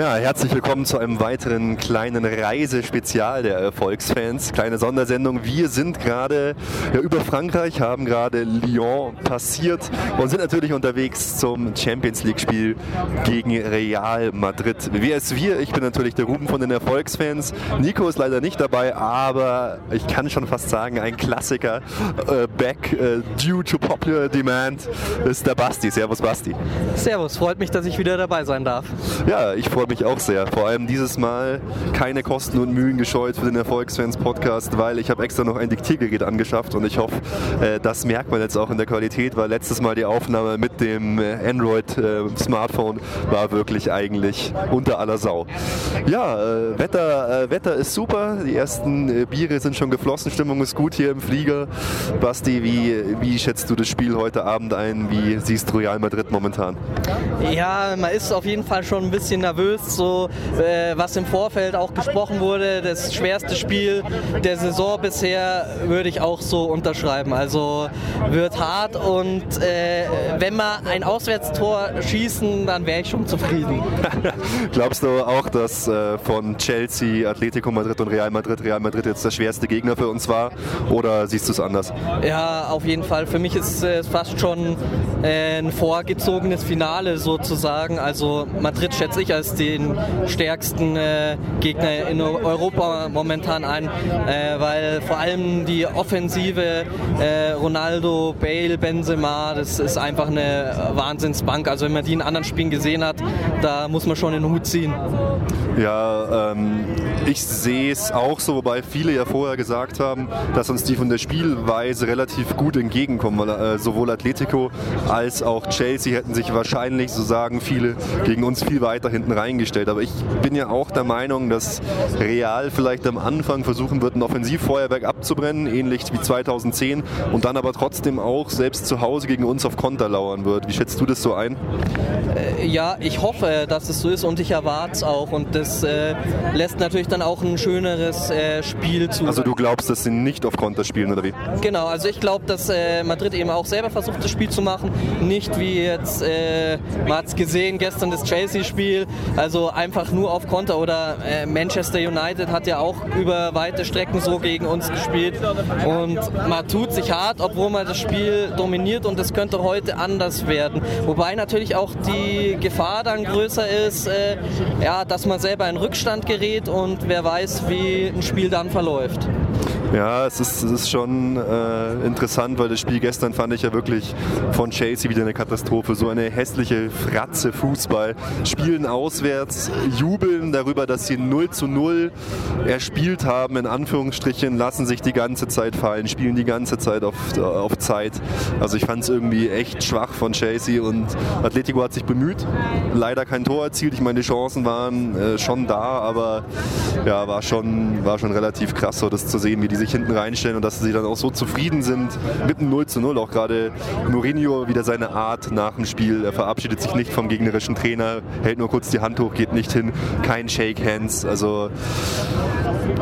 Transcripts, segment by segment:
Ja, herzlich willkommen zu einem weiteren kleinen Reisespezial der Erfolgsfans. Kleine Sondersendung. Wir sind gerade ja, über Frankreich, haben gerade Lyon passiert und sind natürlich unterwegs zum Champions League-Spiel gegen Real Madrid. Wer ist wir? Ich bin natürlich der Ruben von den Erfolgsfans. Nico ist leider nicht dabei, aber ich kann schon fast sagen, ein Klassiker. Äh, back äh, due to popular demand ist der Basti. Servus Basti. Servus, freut mich, dass ich wieder dabei sein darf. Ja, ich freue mich auch sehr. Vor allem dieses Mal keine Kosten und Mühen gescheut für den Erfolgsfans Podcast, weil ich habe extra noch ein Diktiergerät angeschafft und ich hoffe, äh, das merkt man jetzt auch in der Qualität, weil letztes Mal die Aufnahme mit dem äh, Android äh, war wirklich eigentlich unter aller Sau. Ja, Wetter, Wetter ist super. Die ersten Biere sind schon geflossen. Stimmung ist gut hier im Flieger. Basti, wie, wie schätzt du das Spiel heute Abend ein? Wie siehst du Real Madrid momentan? Ja, man ist auf jeden Fall schon ein bisschen nervös so äh, was im Vorfeld auch gesprochen wurde, das schwerste Spiel der Saison bisher, würde ich auch so unterschreiben. Also wird hart und äh, wenn wir ein Auswärtstor schießen, dann wäre ich schon zufrieden. Glaubst du auch, dass äh, von Chelsea, Atletico Madrid und Real Madrid Real Madrid jetzt der schwerste Gegner für uns war? Oder siehst du es anders? Ja, auf jeden Fall. Für mich ist es fast schon äh, ein vorgezogenes Finale sozusagen. Also Madrid schätze ich als den stärksten äh, Gegner in Europa momentan ein, äh, weil vor allem die Offensive äh, Ronaldo, Bale, Benzema, das ist einfach eine Wahnsinnsbank. Also wenn man die in anderen Spielen gesehen hat, da muss man schon den Hut ziehen. Ja, ähm, ich sehe es auch so, wobei viele ja vorher gesagt haben, dass uns die von der Spielweise relativ gut entgegenkommen, weil äh, sowohl Atletico als auch Chelsea hätten sich wahrscheinlich, so sagen viele, gegen uns viel weiter hinten reingestellt. Aber ich bin ja auch der Meinung, dass Real vielleicht am Anfang versuchen wird, ein Offensivfeuerwerk abzubrennen, ähnlich wie 2010, und dann aber trotzdem auch selbst zu Hause gegen uns auf Konter lauern wird. Wie schätzt du das so ein? Äh, ja, ich hoffe, dass es so ist und ich erwarte es auch. Und das äh, lässt natürlich dann auch ein schöneres äh, Spiel zu. Also du glaubst, dass sie nicht auf Konter spielen oder wie? Genau, also ich glaube, dass äh, Madrid eben auch selber versucht, das Spiel zu machen. Nicht wie jetzt, äh, man hat es gesehen, gestern das Chelsea-Spiel, also einfach nur auf Konter. Oder äh, Manchester United hat ja auch über weite Strecken so gegen uns gespielt. Und man tut sich hart, obwohl man das Spiel dominiert und es könnte heute anders werden. Wobei natürlich auch die Gefahr dann größer ist, äh, ja, dass man selber in Rückstand gerät und wer weiß, wie ein Spiel dann verläuft. Ja, es ist, es ist schon äh, interessant, weil das Spiel gestern fand ich ja wirklich von Chelsea wieder eine Katastrophe. So eine hässliche Fratze Fußball. Spielen auswärts, jubeln darüber, dass sie 0 zu 0 erspielt haben, in Anführungsstrichen, lassen sich die ganze Zeit fallen, spielen die ganze Zeit auf, auf Zeit. Also ich fand es irgendwie echt schwach von Chelsea und Atletico hat sich bemüht, leider kein Tor erzielt. Ich meine, die Chancen waren äh, schon da, aber ja, war schon, war schon relativ krass, so das zu sehen, wie die sich hinten reinstellen und dass sie dann auch so zufrieden sind mit einem 0 zu 0. Auch gerade Mourinho wieder seine Art nach dem Spiel. Er verabschiedet sich nicht vom gegnerischen Trainer, hält nur kurz die Hand hoch, geht nicht hin, kein Shake Hands. Also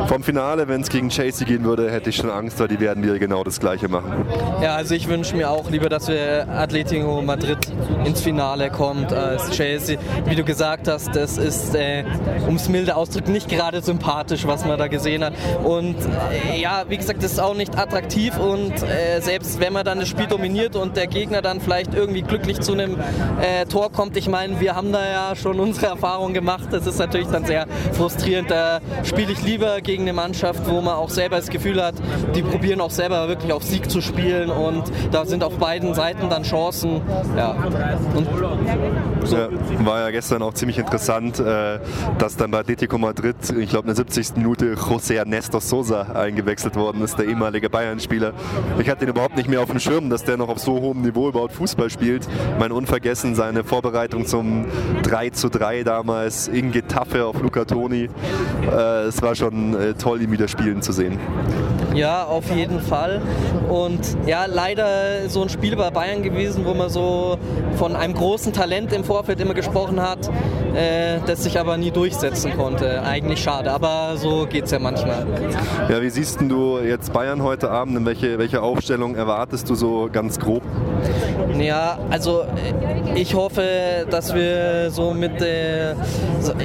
vom Finale, wenn es gegen Chelsea gehen würde, hätte ich schon Angst, weil die werden wieder genau das Gleiche machen. Ja, also ich wünsche mir auch lieber, dass wir Atletico Madrid ins Finale kommt als Chelsea. Wie du gesagt hast, das ist, äh, um es milde auszudrücken, nicht gerade sympathisch, was man da gesehen hat. Und äh, ja, wie gesagt, das ist auch nicht attraktiv und äh, selbst wenn man dann das Spiel dominiert und der Gegner dann vielleicht irgendwie glücklich zu einem äh, Tor kommt, ich meine, wir haben da ja schon unsere Erfahrungen gemacht, das ist natürlich dann sehr frustrierend. Da spiele ich lieber gegen eine Mannschaft, wo man auch selber das Gefühl hat, die probieren auch selber wirklich auf Sieg zu spielen und da sind auf beiden Seiten dann Chancen. Ja. So. Ja, war ja gestern auch ziemlich interessant, äh, dass dann bei Atletico Madrid, ich glaube in der 70. Minute, José Ernesto Sosa eingewechselt worden ist, der ehemalige Bayern-Spieler. Ich hatte ihn überhaupt nicht mehr auf dem Schirm, dass der noch auf so hohem Niveau überhaupt Fußball spielt. Mein unvergessen seine Vorbereitung zum 3 zu 3 damals in Getafe auf Luca Toni. Äh, es war schon äh, toll, ihn wieder spielen zu sehen. Ja, auf jeden Fall. Und ja, leider so ein Spiel bei Bayern gewesen, wo man so von einem großen Talent im Vorfeld immer gesprochen hat, äh, das sich aber nie durchsetzen konnte. Eigentlich schade, aber so geht es ja manchmal. Ja, wie siehst du jetzt Bayern heute Abend? In welche, welche Aufstellung erwartest du so ganz grob? Ja, also ich hoffe, dass wir so mit äh,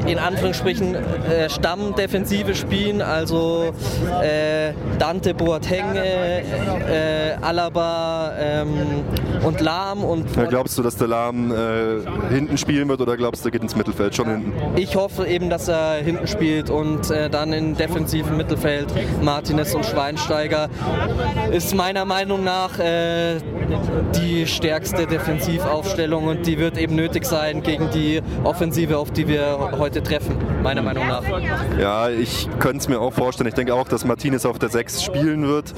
in Anführungsstrichen äh, Stammdefensive spielen, also äh, Dante Boateng, äh, äh, Alaba ähm, und Lahm. Und ja, glaubst du, dass der Lahm äh, hinten spielen wird oder glaubst du, er geht ins Mittelfeld schon hinten? Ich hoffe eben, dass er hinten spielt und dann im defensiven Mittelfeld Martinez und Schweinsteiger ist meiner Meinung nach die stärkste Defensivaufstellung und die wird eben nötig sein gegen die Offensive, auf die wir heute treffen, meiner Meinung nach. Ja, ich könnte es mir auch vorstellen. Ich denke auch, dass Martinez auf der 6 spielen wird.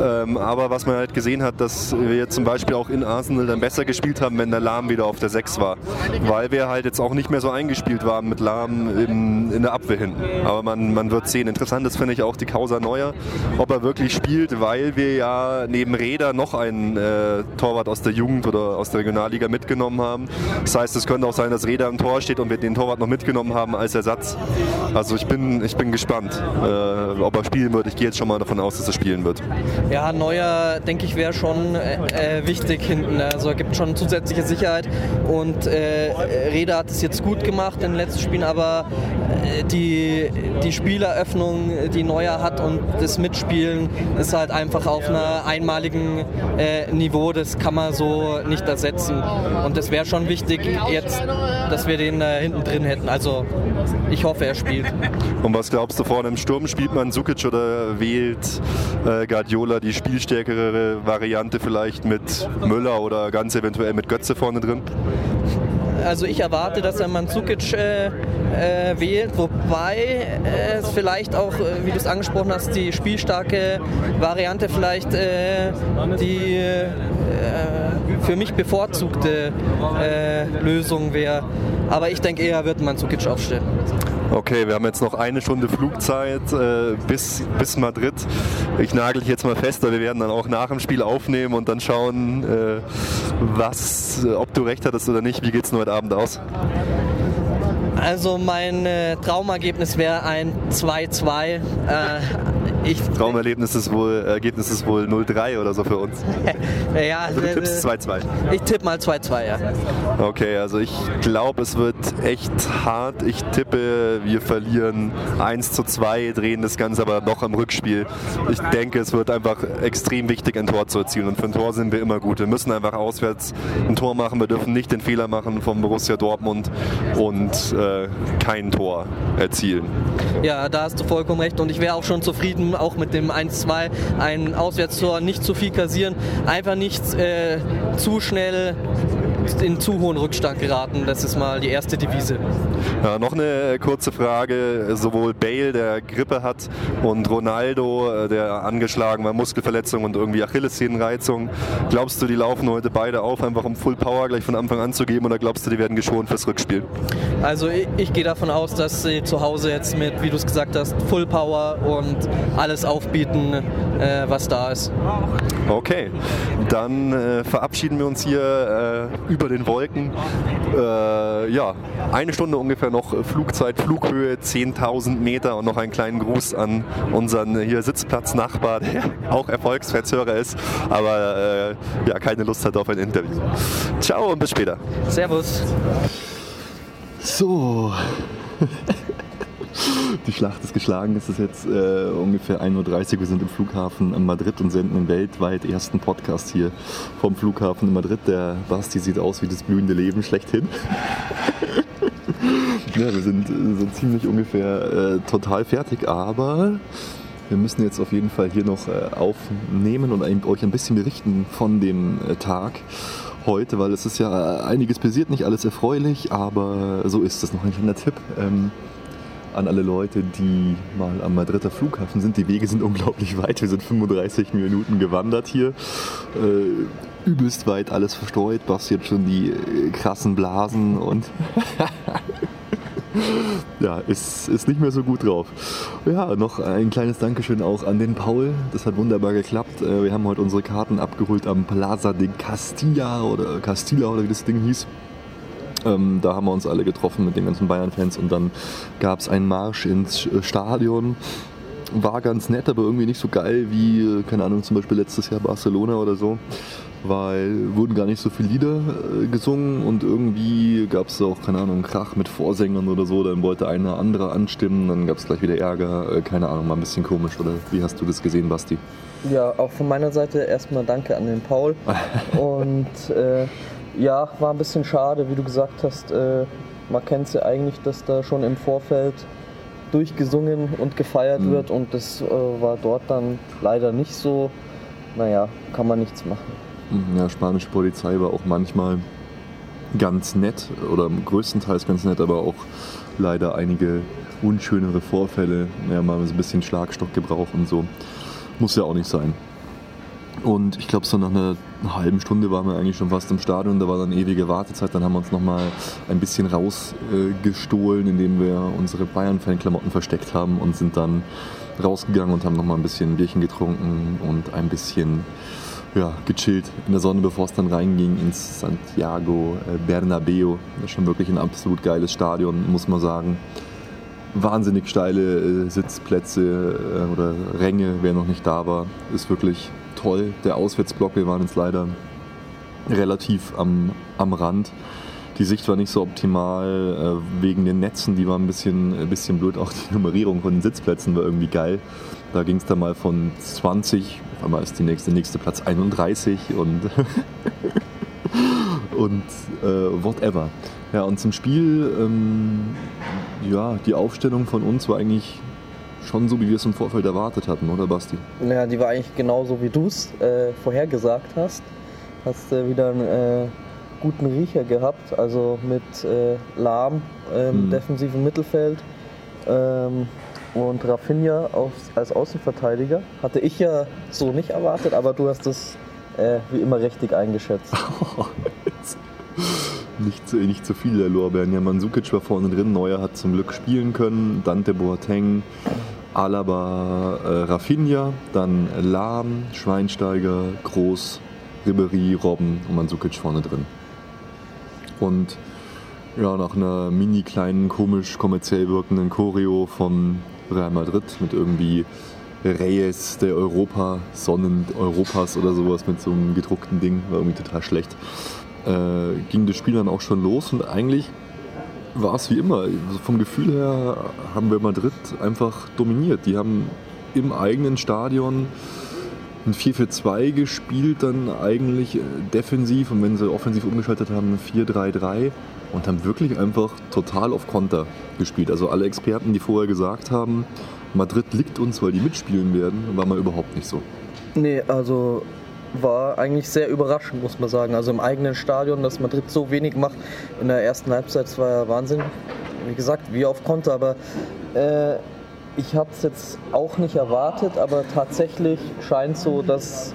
Ähm, aber was man halt gesehen hat, dass wir zum Beispiel auch in Arsenal dann besser gespielt haben, wenn der Lahm wieder auf der 6 war. Weil wir halt jetzt auch nicht mehr so eingespielt waren mit Lahm in, in der Abwehr hinten. Aber man, man wird sehen. Interessant ist, finde ich, auch die Causa Neuer, ob er wirklich spielt, weil wir ja neben Räder noch einen äh, Torwart aus der Jugend oder aus der Regionalliga mitgenommen haben. Das heißt, es könnte auch sein, dass Räder im Tor steht und wir den Torwart noch mitgenommen haben als Ersatz. Also ich bin, ich bin gespannt, äh, ob er spielen wird. Ich gehe jetzt schon mal davon aus, dass er spielen wird. Ja, Neuer, denke ich, wäre schon äh, äh wichtig hinten. Also gibt schon zusätzliche Sicherheit und äh, Reda hat es jetzt gut gemacht in den letzten Spielen, aber äh, die, die Spieleröffnung, die Neuer hat und das Mitspielen ist halt einfach auf einer einmaligen äh, Niveau. Das kann man so nicht ersetzen. Und es wäre schon wichtig jetzt, dass wir den äh, hinten drin hätten. Also ich hoffe, er spielt. Und was glaubst du, vorne im Sturm spielt man Sukic oder wählt äh, Guardiola die spielstärkere Variante vielleicht mit Müller oder ganz eventuell mit Götze vorne drin? Also ich erwarte, dass er Mandzukic äh, äh, wählt, wobei es vielleicht auch, äh, wie du es angesprochen hast, die spielstarke Variante vielleicht äh, die äh, für mich bevorzugte äh, Lösung wäre. Aber ich denke eher, wird Mandzukic aufstellen. Okay, wir haben jetzt noch eine Stunde Flugzeit äh, bis, bis Madrid. Ich nagel dich jetzt mal fest, aber wir werden dann auch nach dem Spiel aufnehmen und dann schauen, äh, was, ob du recht hattest oder nicht. Wie geht es heute Abend aus? Also mein äh, Traumergebnis wäre ein 2-2. Äh, ich, Traumerlebnis ist wohl, Ergebnis ist wohl 0-3 oder so für uns. ja, also du tippst 2-2. Ich tippe mal 2-2, ja. Okay, also ich glaube, es wird echt hart. Ich tippe, wir verlieren 1 zu 2, drehen das Ganze aber noch im Rückspiel. Ich denke, es wird einfach extrem wichtig, ein Tor zu erzielen. Und für ein Tor sind wir immer gut. Wir müssen einfach auswärts ein Tor machen. Wir dürfen nicht den Fehler machen vom Borussia Dortmund und äh, kein Tor erzielen. Ja, da hast du vollkommen recht. Und ich wäre auch schon zufrieden, auch mit dem 1-2 ein Auswärtstor nicht zu viel kassieren, einfach nicht äh, zu schnell in zu hohen Rückstand geraten. Das ist mal die erste Devise. Ja, noch eine kurze Frage. Sowohl Bale, der Grippe hat, und Ronaldo, äh, der angeschlagen war, Muskelverletzung und irgendwie Achillessehnenreizung. Glaubst du, die laufen heute beide auf, einfach um Full Power gleich von Anfang an zu geben oder glaubst du, die werden geschont fürs Rückspiel? Also ich, ich gehe davon aus, dass sie zu Hause jetzt mit, wie du es gesagt hast, Full Power und alles aufbieten, äh, was da ist. Okay, dann äh, verabschieden wir uns hier äh, über den Wolken. Äh, ja, eine Stunde ungefähr noch Flugzeit, Flughöhe 10.000 Meter und noch einen kleinen Gruß an unseren hier Sitzplatznachbar, der auch Erfolgsverzöger ist, aber äh, ja, keine Lust hat auf ein Interview. Ciao und bis später. Servus. So. Die Schlacht ist geschlagen. Es ist jetzt äh, ungefähr 1.30 Uhr. Wir sind im Flughafen in Madrid und senden den weltweit ersten Podcast hier vom Flughafen in Madrid. Der Basti sieht aus wie das blühende Leben schlechthin. ja, wir sind so ziemlich ungefähr äh, total fertig, aber wir müssen jetzt auf jeden Fall hier noch äh, aufnehmen und euch ein bisschen berichten von dem äh, Tag heute, weil es ist ja einiges passiert, nicht alles erfreulich, aber so ist es. Noch ein kleiner Tipp. Ähm, an alle Leute, die mal am Madrider Flughafen sind. Die Wege sind unglaublich weit. Wir sind 35 Minuten gewandert hier. Äh, übelst weit alles verstreut. Basti jetzt schon die äh, krassen Blasen und ja, ist, ist nicht mehr so gut drauf. Ja, noch ein kleines Dankeschön auch an den Paul. Das hat wunderbar geklappt. Äh, wir haben heute unsere Karten abgeholt am Plaza de Castilla oder Castilla oder wie das Ding hieß. Ähm, da haben wir uns alle getroffen mit den ganzen Bayern-Fans und dann gab es einen Marsch ins Stadion. War ganz nett, aber irgendwie nicht so geil wie, keine Ahnung, zum Beispiel letztes Jahr Barcelona oder so weil wurden gar nicht so viele Lieder äh, gesungen und irgendwie gab es auch, keine Ahnung, Krach mit Vorsängern oder so, dann wollte einer andere anstimmen, dann gab es gleich wieder Ärger, äh, keine Ahnung, mal ein bisschen komisch, oder wie hast du das gesehen, Basti? Ja, auch von meiner Seite erstmal danke an den Paul und äh, ja, war ein bisschen schade, wie du gesagt hast, äh, man kennt ja eigentlich, dass da schon im Vorfeld durchgesungen und gefeiert mhm. wird und das äh, war dort dann leider nicht so. Naja, kann man nichts machen. Ja, spanische Polizei war auch manchmal ganz nett oder größtenteils ganz nett, aber auch leider einige unschönere Vorfälle. Ja, mal ein bisschen Schlagstockgebrauch und so. Muss ja auch nicht sein. Und ich glaube, so nach einer halben Stunde waren wir eigentlich schon fast im Stadion. Da war dann ewige Wartezeit. Dann haben wir uns nochmal ein bisschen rausgestohlen, indem wir unsere Bayern-Fan-Klamotten versteckt haben und sind dann rausgegangen und haben nochmal ein bisschen Bierchen getrunken und ein bisschen ja, gechillt in der Sonne, bevor es dann reinging ins Santiago äh, Bernabeo. Das ist schon wirklich ein absolut geiles Stadion, muss man sagen. Wahnsinnig steile äh, Sitzplätze äh, oder Ränge, wer noch nicht da war, ist wirklich toll. Der Auswärtsblock, wir waren jetzt leider relativ am, am Rand. Die Sicht war nicht so optimal äh, wegen den Netzen, die waren ein bisschen, ein bisschen blöd. Auch die Nummerierung von den Sitzplätzen war irgendwie geil. Da ging es dann mal von 20 auf einmal ist die nächste, nächste Platz 31 und, und äh, whatever. Ja, und zum Spiel, ähm, ja, die Aufstellung von uns war eigentlich schon so, wie wir es im Vorfeld erwartet hatten, oder Basti? Ja, die war eigentlich genauso, wie du es äh, vorhergesagt hast. Hast äh, wieder einen äh, guten Riecher gehabt, also mit äh, Lahm im mhm. defensiven Mittelfeld. Ähm, und Rafinha als Außenverteidiger. Hatte ich ja so nicht erwartet, aber du hast es äh, wie immer richtig eingeschätzt. nicht, zu, nicht zu viel der Lorbeeren. Ja, Mansukic war vorne drin, Neuer hat zum Glück spielen können, Dante Boateng, Alaba, äh, Rafinha, dann Lahm, Schweinsteiger, Groß, Ribery, Robben und Mansukic vorne drin. Und ja, nach einer mini kleinen, komisch kommerziell wirkenden Choreo von Real Madrid mit irgendwie Reyes der Europa, Sonnen Europas oder sowas mit so einem gedruckten Ding, war irgendwie total schlecht. Äh, ging das Spiel dann auch schon los und eigentlich war es wie immer. Also vom Gefühl her haben wir Madrid einfach dominiert. Die haben im eigenen Stadion ein 4-4-2 gespielt, dann eigentlich defensiv und wenn sie offensiv umgeschaltet haben, ein 4-3-3 und haben wirklich einfach total auf Konter gespielt. Also alle Experten, die vorher gesagt haben, Madrid liegt uns, weil die mitspielen werden, war mal überhaupt nicht so. Nee, also war eigentlich sehr überraschend, muss man sagen. Also im eigenen Stadion, dass Madrid so wenig macht in der ersten Halbzeit, war ja Wahnsinn. Wie gesagt, wie auf Konter, aber äh, ich habe es jetzt auch nicht erwartet, aber tatsächlich scheint so, dass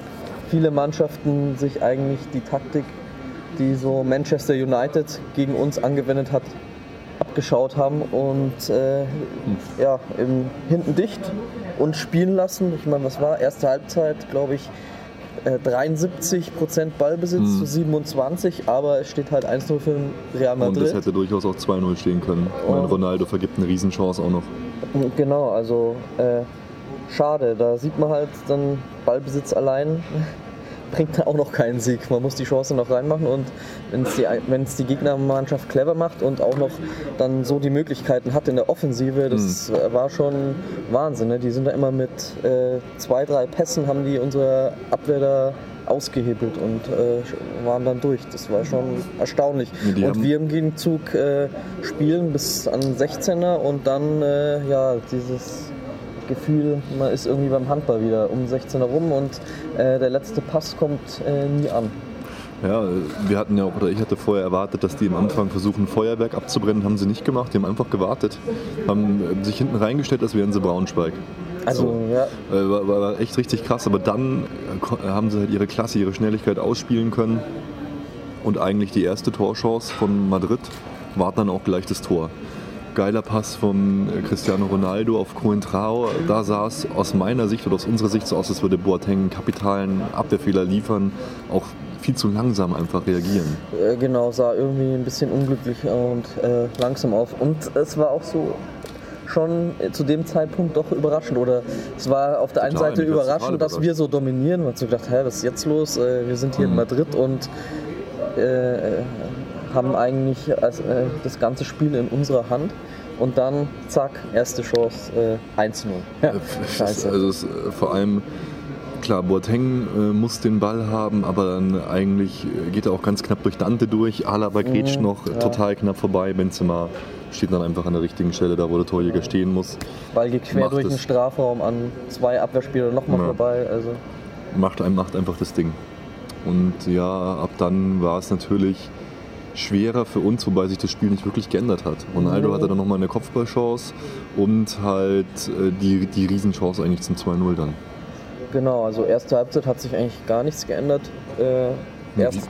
viele Mannschaften sich eigentlich die Taktik die so Manchester United gegen uns angewendet hat, abgeschaut haben und äh, ja, im, hinten dicht und spielen lassen. Ich meine, was war? Erste Halbzeit, glaube ich, äh, 73% Ballbesitz mhm. zu 27, aber es steht halt 1-0 für Real Madrid. Und das hätte durchaus auch 2-0 stehen können. Und Ronaldo vergibt eine Riesenchance auch noch. Genau, also äh, schade. Da sieht man halt dann Ballbesitz allein bringt auch noch keinen Sieg. Man muss die Chance noch reinmachen und wenn es die, die Gegnermannschaft clever macht und auch noch dann so die Möglichkeiten hat in der Offensive, das mhm. war schon Wahnsinn. Ne? Die sind da immer mit äh, zwei, drei Pässen haben die unsere Abwehr da ausgehebelt und äh, waren dann durch. Das war schon erstaunlich. Die und wir im Gegenzug äh, spielen bis an 16er und dann äh, ja dieses Gefühl, man ist irgendwie beim Handball wieder um 16 herum und äh, der letzte Pass kommt äh, nie an. Ja, wir hatten ja auch, oder ich hatte vorher erwartet, dass die am Anfang versuchen, Feuerwerk abzubrennen. Haben sie nicht gemacht, die haben einfach gewartet. Haben sich hinten reingestellt, als wären sie Braunschweig. Also, so. ja. Äh, war, war, echt richtig krass, aber dann äh, haben sie halt ihre Klasse, ihre Schnelligkeit ausspielen können. Und eigentlich die erste Torchance von Madrid war dann auch gleich das Tor. Geiler Pass von äh, Cristiano Ronaldo auf Coentrao. Da sah es aus meiner Sicht oder aus unserer Sicht so aus, als würde Boateng einen kapitalen Abwehrfehler liefern. Auch viel zu langsam einfach reagieren. Äh, genau, sah irgendwie ein bisschen unglücklich und äh, langsam auf. Und es war auch so schon zu dem Zeitpunkt doch überraschend. Oder es war auf der einen Total, Seite überraschend, dass wir so dominieren. Man hat so gedacht, hä, was ist jetzt los? Äh, wir sind hier mhm. in Madrid und äh, haben eigentlich äh, das ganze Spiel in unserer Hand. Und dann, zack, erste Chance, äh, 1-0. Ja, scheiße. Also es, vor allem Klar, Boateng äh, muss den Ball haben, aber dann eigentlich geht er auch ganz knapp durch Dante durch. Alaba grätscht mhm, noch ja. total knapp vorbei. Benzema steht dann einfach an der richtigen Stelle, da wo der Torjäger stehen muss. Ball geht quer macht durch den Strafraum an zwei Abwehrspieler nochmal ja. vorbei. Also. Macht, macht einfach das Ding. Und ja, ab dann war es natürlich schwerer für uns, wobei sich das Spiel nicht wirklich geändert hat. Ronaldo hatte dann nochmal eine Kopfballchance und halt äh, die, die Riesenchance eigentlich zum 2-0 dann. Genau, also erste Halbzeit hat sich eigentlich gar nichts geändert. Äh, erst,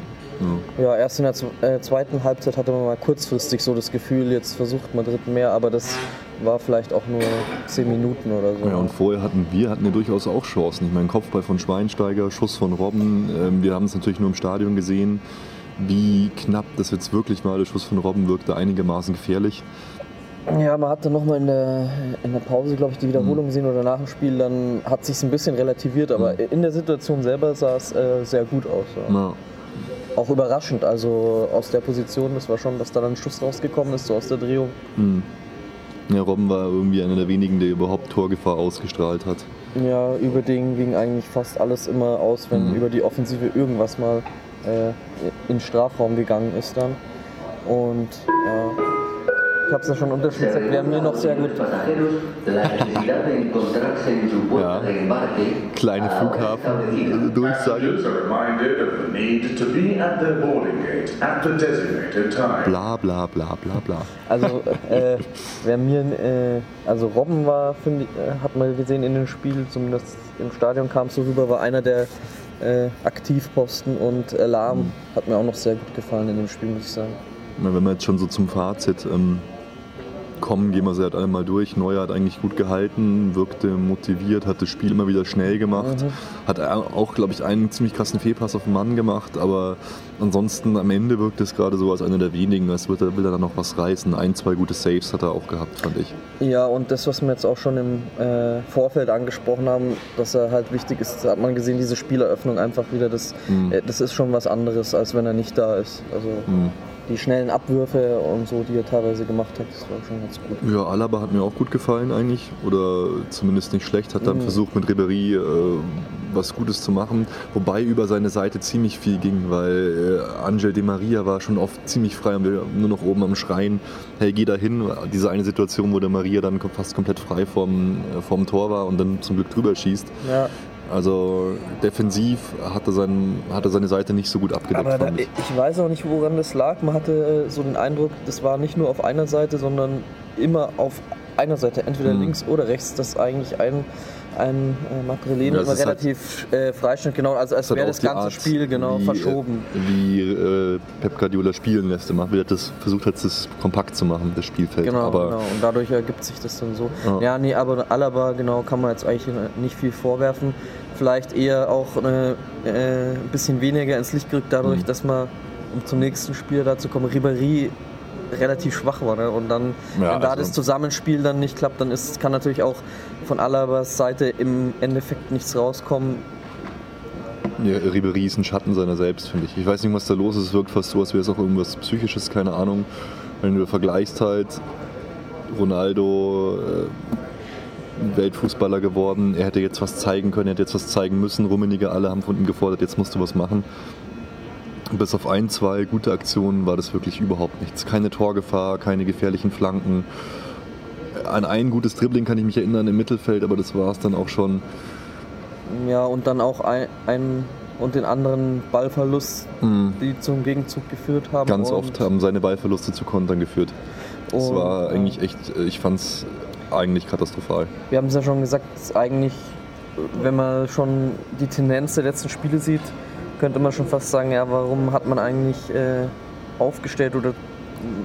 ja. ja. erst in der äh, zweiten Halbzeit hatte man mal kurzfristig so das Gefühl, jetzt versucht Madrid mehr, aber das war vielleicht auch nur zehn Minuten oder so. Ja, und vorher hatten wir hatten ja durchaus auch Chancen. Ich meine, Kopfball von Schweinsteiger, Schuss von Robben. Ähm, wir haben es natürlich nur im Stadion gesehen, wie knapp das jetzt wirklich mal. Der Schuss von Robben wirkte einigermaßen gefährlich. Ja, man hat dann nochmal in der, in der Pause, glaube ich, die Wiederholung mhm. gesehen oder nach dem Spiel, dann hat sich ein bisschen relativiert, aber mhm. in der Situation selber sah es äh, sehr gut aus. Ja. Ja. Auch überraschend, also aus der Position, das war schon, dass da dann ein Schuss rausgekommen ist, so aus der Drehung. Mhm. Ja, Robben war irgendwie einer der wenigen, der überhaupt Torgefahr ausgestrahlt hat. Ja, über den ging eigentlich fast alles immer aus, wenn mhm. über die Offensive irgendwas mal äh, in den Strafraum gegangen ist dann. Und ja, ich habe es ja schon unterschiedlich gesagt, wäre mir noch sehr gut. ja. Kleine Flughafen, Durchsage. Bla bla bla bla bla. Also äh, wer mir, äh, also Robben war, finde ich, äh, hat man gesehen in dem Spiel, zumindest im Stadion kam es so rüber, war einer der äh, Aktivposten und Alarm mhm. hat mir auch noch sehr gut gefallen in dem Spiel, muss ich sagen. Wenn wir jetzt schon so zum Fazit ähm, kommen, gehen wir sie halt alle mal durch. Neuer hat eigentlich gut gehalten, wirkte motiviert, hat das Spiel immer wieder schnell gemacht. Mhm. Hat auch, glaube ich, einen ziemlich krassen Fehlpass auf den Mann gemacht, aber ansonsten am Ende wirkt es gerade so als einer der wenigen, als würde er, will er dann noch was reißen. Ein, zwei gute Saves hat er auch gehabt, fand ich. Ja, und das, was wir jetzt auch schon im äh, Vorfeld angesprochen haben, dass er halt wichtig ist, hat man gesehen, diese Spieleröffnung einfach wieder, das, mhm. äh, das ist schon was anderes, als wenn er nicht da ist. Also, mhm die schnellen Abwürfe und so, die er teilweise gemacht hat, das war schon ganz gut. Ja, Alaba hat mir auch gut gefallen eigentlich oder zumindest nicht schlecht. Hat dann mhm. versucht mit Ribéry äh, was Gutes zu machen, wobei über seine Seite ziemlich viel ging, weil äh, Angel Di Maria war schon oft ziemlich frei und wir nur noch oben am Schreien, hey, geh da hin. Diese eine Situation, wo der Maria dann fast komplett frei vom, äh, vom Tor war und dann zum Glück drüber schießt. Ja. Also defensiv hat er, sein, hat er seine Seite nicht so gut abgedeckt. Aber da, ich weiß auch nicht, woran das lag. Man hatte äh, so den Eindruck, das war nicht nur auf einer Seite, sondern immer auf einer Seite, entweder mhm. links oder rechts, dass eigentlich ein, ein äh, Makrelene ja, relativ halt, äh, freistand, genau, also als wäre das ganze Art, Spiel genau wie, verschoben. Wie äh, Pep Guardiola spielen lässt immer, wie er das versucht hat, das kompakt zu machen, das Spielfeld. Genau, aber genau. und dadurch ergibt sich das dann so. Ja. ja, nee, aber Alaba, genau, kann man jetzt eigentlich nicht viel vorwerfen vielleicht eher auch äh, äh, ein bisschen weniger ins Licht gerückt, dadurch, mhm. dass man, um zum nächsten Spiel dazu kommen, Ribéry relativ schwach war. Ne? Und dann, ja, wenn da also das Zusammenspiel dann nicht klappt, dann ist, kann natürlich auch von Alabas Seite im Endeffekt nichts rauskommen. Ja, Ribéry ist ein Schatten seiner selbst, finde ich. Ich weiß nicht, was da los ist. Es wirkt fast so, als wäre es auch irgendwas Psychisches, keine Ahnung. Wenn du vergleichst halt Ronaldo, äh, Weltfußballer geworden. Er hätte jetzt was zeigen können, er hätte jetzt was zeigen müssen. Rummenige alle haben von ihm gefordert, jetzt musst du was machen. Bis auf ein, zwei gute Aktionen war das wirklich überhaupt nichts. Keine Torgefahr, keine gefährlichen Flanken. An ein gutes Dribbling kann ich mich erinnern im Mittelfeld, aber das war es dann auch schon. Ja, und dann auch ein, ein und den anderen Ballverlust, mhm. die zum Gegenzug geführt haben. Ganz oft haben seine Ballverluste zu Kontern geführt. Das war eigentlich echt, ich fand es eigentlich katastrophal. Wir haben es ja schon gesagt, eigentlich, wenn man schon die Tendenz der letzten Spiele sieht, könnte man schon fast sagen, ja, warum hat man eigentlich äh, aufgestellt oder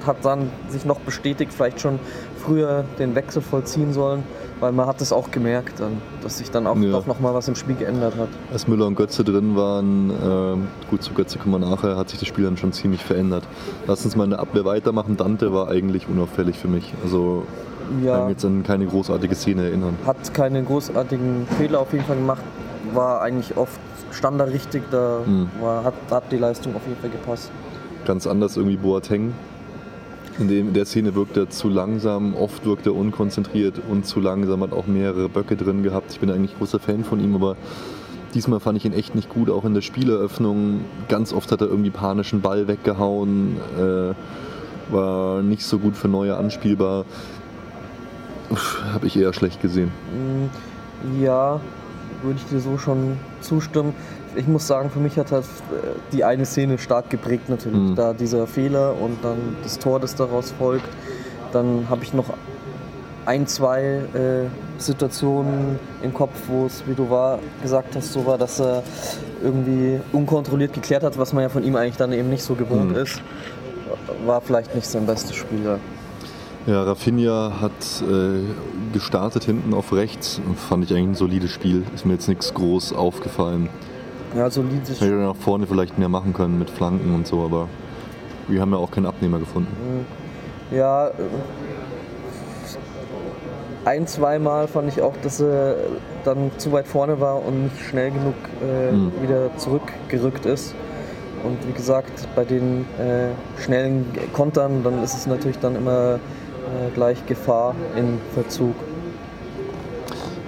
hat dann sich noch bestätigt, vielleicht schon früher den Wechsel vollziehen sollen, weil man hat es auch gemerkt, dann, dass sich dann auch ja. doch noch mal was im Spiel geändert hat. Als Müller und Götze drin waren, äh, gut zu Götze kommen wir nachher, hat sich das Spiel dann schon ziemlich verändert. Lass uns mal in der Abwehr weitermachen. Dante war eigentlich unauffällig für mich. Also ja. kann jetzt an keine großartige Szene erinnern. Hat keine großartigen Fehler auf jeden Fall gemacht, war eigentlich oft standardrichtig, da mhm. war, hat, hat die Leistung auf jeden Fall gepasst. Ganz anders irgendwie Boateng. In, dem, in der Szene wirkt er zu langsam, oft wirkt er unkonzentriert und zu langsam, hat auch mehrere Böcke drin gehabt. Ich bin eigentlich großer Fan von ihm, aber diesmal fand ich ihn echt nicht gut, auch in der Spieleröffnung. Ganz oft hat er irgendwie panischen Ball weggehauen, äh, war nicht so gut für Neue anspielbar. Habe ich eher schlecht gesehen. Ja, würde ich dir so schon zustimmen. Ich muss sagen, für mich hat halt die eine Szene stark geprägt natürlich. Mhm. Da dieser Fehler und dann das Tor, das daraus folgt. Dann habe ich noch ein, zwei äh, Situationen im Kopf, wo es, wie du war, gesagt hast, so war, dass er irgendwie unkontrolliert geklärt hat, was man ja von ihm eigentlich dann eben nicht so gewohnt mhm. ist. War vielleicht nicht sein bestes Spiel. Ja. Ja, Rafinha hat äh, gestartet hinten auf rechts. Fand ich eigentlich ein solides Spiel. Ist mir jetzt nichts groß aufgefallen. Ja, solides Hätte nach vorne vielleicht mehr machen können mit Flanken und so, aber wir haben ja auch keinen Abnehmer gefunden. Mhm. Ja, äh, ein, zweimal fand ich auch, dass er dann zu weit vorne war und nicht schnell genug äh, mhm. wieder zurückgerückt ist. Und wie gesagt, bei den äh, schnellen Kontern, dann ist es natürlich dann immer äh, gleich Gefahr in Verzug.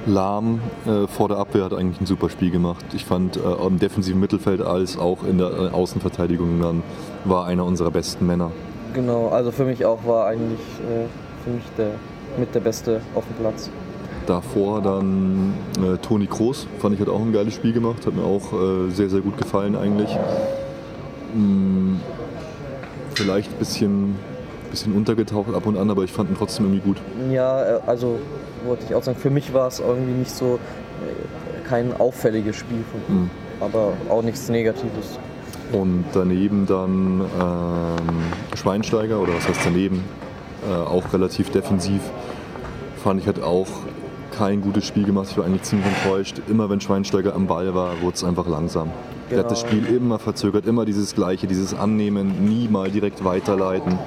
Lahm äh, vor der Abwehr hat eigentlich ein super Spiel gemacht. Ich fand äh, im defensiven Mittelfeld als auch in der äh, Außenverteidigung dann war einer unserer besten Männer. Genau, also für mich auch war eigentlich äh, für mich der mit der Beste auf dem Platz. Davor dann äh, Toni Kroos, fand ich hat auch ein geiles Spiel gemacht, hat mir auch äh, sehr, sehr gut gefallen eigentlich. Hm, vielleicht ein bisschen bisschen untergetaucht ab und an, aber ich fand ihn trotzdem irgendwie gut. Ja, äh, also wollte ich auch sagen, für mich war es irgendwie nicht so äh, kein auffälliges Spiel von mhm. aber auch nichts Negatives. Und daneben dann ähm, Schweinsteiger, oder was heißt daneben, äh, auch relativ defensiv, fand ich hat auch kein gutes Spiel gemacht. Ich war eigentlich ziemlich enttäuscht. Immer wenn Schweinsteiger am Ball war, wurde es einfach langsam. Genau. Der hat das genau. Spiel immer verzögert, immer dieses Gleiche, dieses Annehmen, nie mal direkt weiterleiten.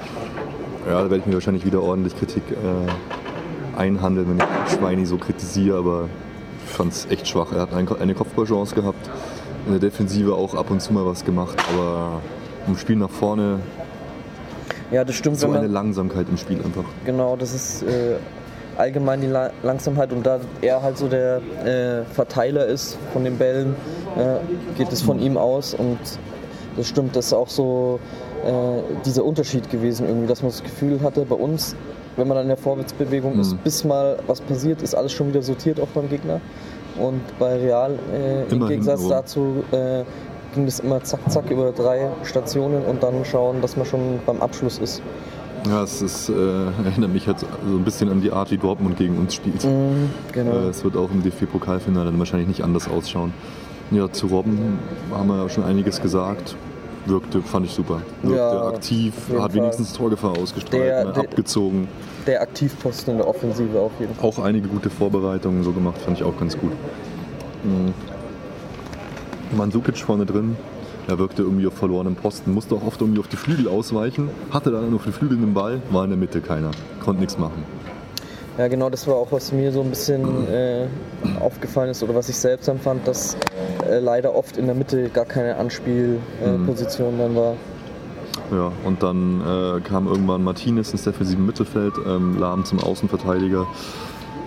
Ja, da werde ich mir wahrscheinlich wieder ordentlich Kritik äh, einhandeln, wenn ich Schweini so kritisiere, aber ich fand es echt schwach. Er hat eine Kopfballchance gehabt, in der Defensive auch ab und zu mal was gemacht, aber im Spiel nach vorne ja, das stimmt, so eine Langsamkeit im Spiel einfach. Genau, das ist äh, allgemein die La Langsamkeit und da er halt so der äh, Verteiler ist von den Bällen, äh, geht es von mhm. ihm aus und das stimmt, das ist auch so äh, dieser Unterschied gewesen, irgendwie, dass man das Gefühl hatte, bei uns, wenn man dann in der Vorwärtsbewegung mhm. ist, bis mal was passiert, ist alles schon wieder sortiert auch beim Gegner. Und bei Real äh, im Gegensatz dazu äh, ging das immer zack, zack über drei Stationen und dann schauen, dass man schon beim Abschluss ist. Ja, es ist, äh, erinnert mich halt so ein bisschen an die Art, wie Dortmund gegen uns spielt. Mm, genau. Äh, es wird auch im DFB-Pokalfinale dann wahrscheinlich nicht anders ausschauen. Ja, zu Robben haben wir ja schon einiges gesagt wirkte, fand ich super. Wirkte ja, aktiv, hat wenigstens Torgefahr ausgestrahlt, der, ne, abgezogen. Der Aktivposten in der Offensive auf jeden Fall. Auch einige gute Vorbereitungen so gemacht, fand ich auch ganz gut. Mhm. Mandzukic vorne drin, er wirkte irgendwie auf verlorenem Posten, musste auch oft irgendwie auf die Flügel ausweichen, hatte dann nur auf den Flügeln den Ball, war in der Mitte keiner, konnte nichts machen. Ja, genau, das war auch, was mir so ein bisschen äh, aufgefallen ist oder was ich selbst empfand, dass äh, leider oft in der Mitte gar keine Anspielposition äh, dann war. Ja, und dann äh, kam irgendwann Martinez ins defensive Mittelfeld, ähm, Lahm zum Außenverteidiger.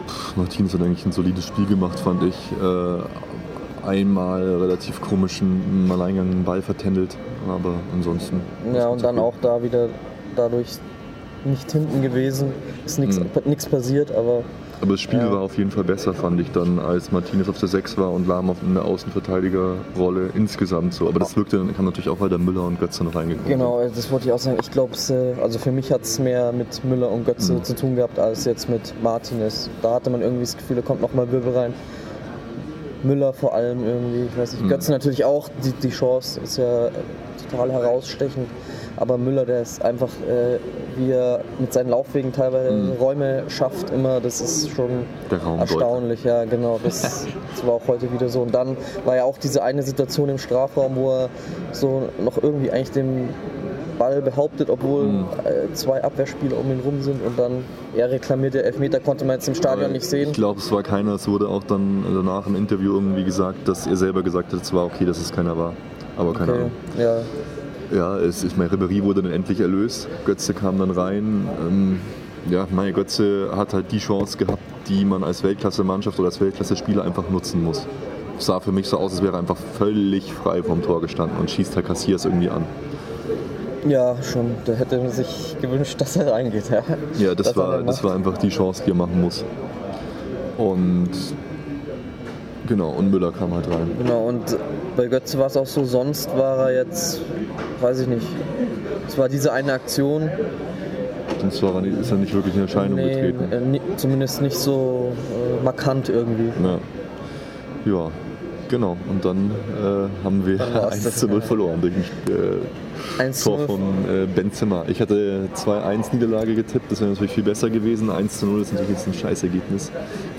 Puh, Martinez hat eigentlich ein solides Spiel gemacht, fand ich. Äh, einmal relativ komischen Alleingang Ball vertändelt, aber ansonsten. Ja, und dann auch da wieder dadurch nicht hinten gewesen. Ist nichts mhm. passiert, aber. Aber das Spiel ja. war auf jeden Fall besser, fand ich dann, als Martinez auf der 6 war und Lahm auf einer Außenverteidigerrolle insgesamt so. Aber das wirkte dann, kam natürlich auch, weil der Müller und Götze noch reingekommen Genau, das wollte ich auch sagen. Ich glaube, äh, also für mich hat es mehr mit Müller und Götze mhm. zu tun gehabt, als jetzt mit Martinez. Da hatte man irgendwie das Gefühl, da kommt nochmal Wirbel rein. Müller vor allem irgendwie. Ich weiß nicht, Götze natürlich auch, die, die Chance ist ja total herausstechend. Aber Müller, der ist einfach, äh, wie er mit seinen Laufwegen teilweise Räume schafft, immer, das ist schon erstaunlich. Ja, genau. Das, das war auch heute wieder so. Und dann war ja auch diese eine Situation im Strafraum, wo er so noch irgendwie eigentlich den Ball behauptet, obwohl äh, zwei Abwehrspieler um ihn rum sind und dann er reklamiert, der Elfmeter konnte man jetzt im Stadion nicht sehen. Ich glaube, es war keiner. Es wurde auch dann danach im Interview irgendwie gesagt, dass er selber gesagt hat, es war okay, dass es keiner war. Aber keine Okay. Ahnung. Ja, Ja, es, ich meine, Ribéry wurde dann endlich erlöst. Götze kam dann rein. Ähm, ja, meine Götze hat halt die Chance gehabt, die man als Weltklasse-Mannschaft oder als Weltklasse-Spieler einfach nutzen muss. Es sah für mich so aus, als wäre er einfach völlig frei vom Tor gestanden und schießt halt Cassias irgendwie an. ja, schon. Da hätte man sich gewünscht, dass er reingeht. Ja, Ja, das, Dass war, das war einfach die Chance, die er machen muss. Und genau, und Müller kam halt rein. Genau, und bei Götze war es auch so, sonst war er jetzt, weiß ich nicht, es war diese eine Aktion, Sonst war er nicht, ist er nicht wirklich in Erscheinung nee, getreten. äh, zumindest nicht so äh, markant irgendwie. Ja. ja, genau. Und dann äh, haben wir Dann war's 1 das, zu 0 ja. verloren durch ein äh, 1 zu Tor 0. von äh, Benzema. Ich hatte 2-1 Niederlage getippt, das wäre natürlich viel besser gewesen. 1 zu 0 ist natürlich jetzt ein Scheißergebnis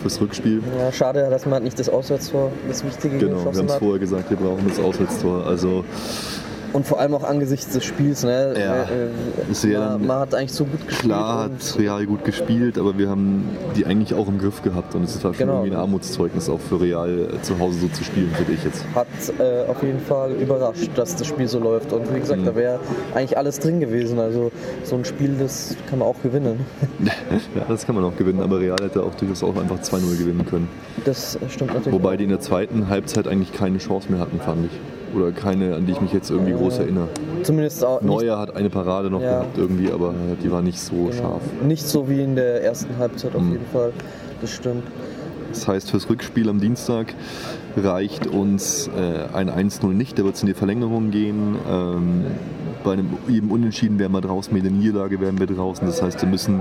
fürs Rückspiel. Ja, schade, dass man nicht das Auswärtstor, das Wichtige Genau, wir geschossen haben es hat. vorher gesagt, wir brauchen das Auswärtstor. Also Und vor allem auch angesichts des Spiels. Ne? Ja. Äh, ja man, man hat eigentlich so gut gespielt. klar hat Real gut gespielt, aber wir haben die eigentlich auch im Griff gehabt. Und es war schon Genau. irgendwie ein Armutszeugnis auch für Real äh, zu Hause so zu spielen, finde ich jetzt. hat äh, auf jeden Fall überrascht, dass das Spiel so läuft. Und wie gesagt, Mhm. da wäre eigentlich alles drin gewesen. Also so ein Spiel, das kann man auch gewinnen. Ja, das kann man auch gewinnen, aber Real hätte auch durchaus auch einfach 2-0 gewinnen können. Das stimmt natürlich. Wobei die in der zweiten Halbzeit eigentlich keine Chance mehr hatten, fand ich. Oder keine, an die ich mich jetzt irgendwie groß erinnere. Zumindest auch Neuer hat eine Parade noch Ja. gehabt irgendwie, aber die war nicht so genau, scharf. nicht so wie in der ersten Halbzeit auf Mhm. jeden Fall. Das stimmt. Das heißt, fürs Rückspiel am Dienstag reicht uns äh, ein 1-0 nicht, da wird es in die Verlängerung gehen. Ähm, bei einem eben Unentschieden wären wir draußen, mit der Niederlage wären wir draußen. Das heißt, wir müssen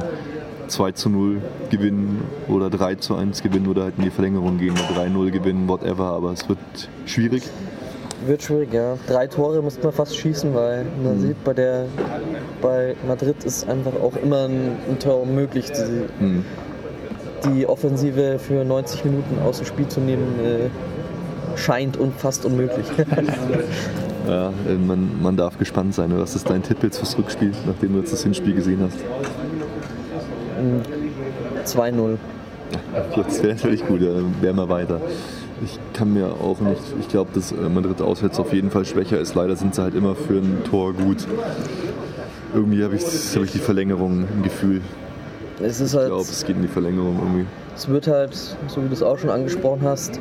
2 zu 0 gewinnen oder 3 zu 1 gewinnen oder halt in die Verlängerung gehen oder 3-0 gewinnen, whatever. Aber es wird schwierig. Wird schwierig, ja. Drei Tore müsste man fast schießen, weil man Mhm. sieht, bei, der, bei Madrid ist einfach auch immer ein, ein Tor möglich. Die, Hm. die Offensive für 90 Minuten aus dem Spiel zu nehmen, äh, scheint und fast unmöglich. Ja, äh, man, man darf gespannt sein. Was ist dein Tipp jetzt fürs Rückspiel, nachdem du jetzt das Hinspiel gesehen hast? 2-0. Jetzt wäre natürlich gut, dann wären wir weiter. Ich kann mir auch nicht, ich glaube, dass äh, Madrid auswärts auf jeden Fall schwächer ist. Leider sind sie halt immer für ein Tor gut. Irgendwie habe ich, hab ich die Verlängerung im Gefühl. Es ist Ich halt, glaube, es geht in die Verlängerung irgendwie. es wird halt, so wie du es auch schon angesprochen hast,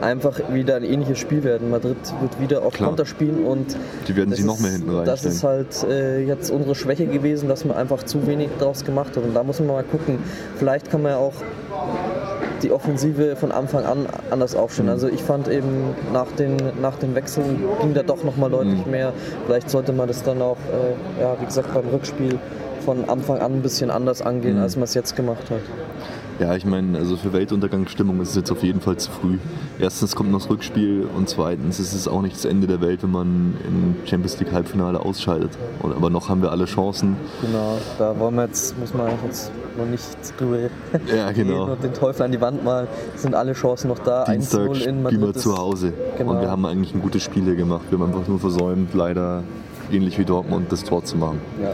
einfach wieder ein ähnliches Spiel werden. Madrid wird wieder auf Klar. Konter spielen und Die werden sich noch mehr hinten Das ist halt äh, jetzt unsere Schwäche gewesen, dass man einfach zu wenig draus gemacht hat. Und da muss man mal gucken. Vielleicht kann man ja auch die Offensive von Anfang an anders aufstellen. Mhm. Also ich fand eben nach den, nach den Wechseln ging da doch nochmal deutlich Mhm. mehr. Vielleicht sollte man das dann auch, äh, ja, wie gesagt, beim Rückspiel von Anfang an ein bisschen anders angehen, Mhm. als man es jetzt gemacht hat. Ja, ich meine, also für Weltuntergangsstimmung ist es jetzt auf jeden Fall zu früh. Erstens kommt noch das Rückspiel und zweitens ist es auch nicht das Ende der Welt, wenn man im Champions League Halbfinale ausscheidet. Und, aber noch haben wir alle Chancen. Genau, da wollen wir jetzt, muss man jetzt noch nicht drüber Ja, genau. und den Teufel an die Wand malen. Sind alle Chancen noch da. Dienstag 1-0 in Madrid. wir zu Hause. Genau. Und wir haben eigentlich ein gutes Spiel hier gemacht. Wir haben einfach nur versäumt, leider ähnlich wie Dortmund, das Tor zu machen. Ja.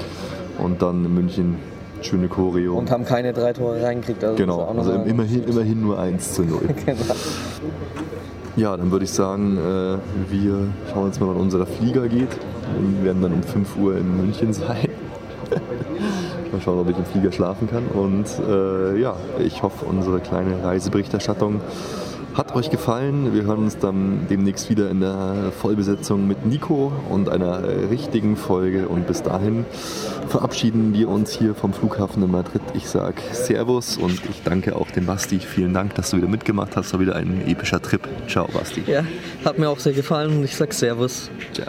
Und dann in München schöne Choreo. Und haben keine drei Tore reingekriegt. Also genau, also immerhin, immerhin nur 1 zu 0. Genau. Ja, dann würde ich sagen, äh, wir schauen jetzt mal, wann unser Flieger geht. Wir werden dann um 5 Uhr in München sein. mal schauen, ob ich im Flieger schlafen kann. Und äh, ja, ich hoffe, unsere kleine Reiseberichterstattung hat euch gefallen. Wir hören uns dann demnächst wieder in der Vollbesetzung mit Nico und einer richtigen Folge. Und bis dahin verabschieden wir uns hier vom Flughafen in Madrid. Ich sage Servus und ich danke auch dem Basti. Vielen Dank, dass du wieder mitgemacht hast. War wieder ein epischer Trip. Ciao, Basti. Ja, hat mir auch sehr gefallen und ich sag Servus. Ciao.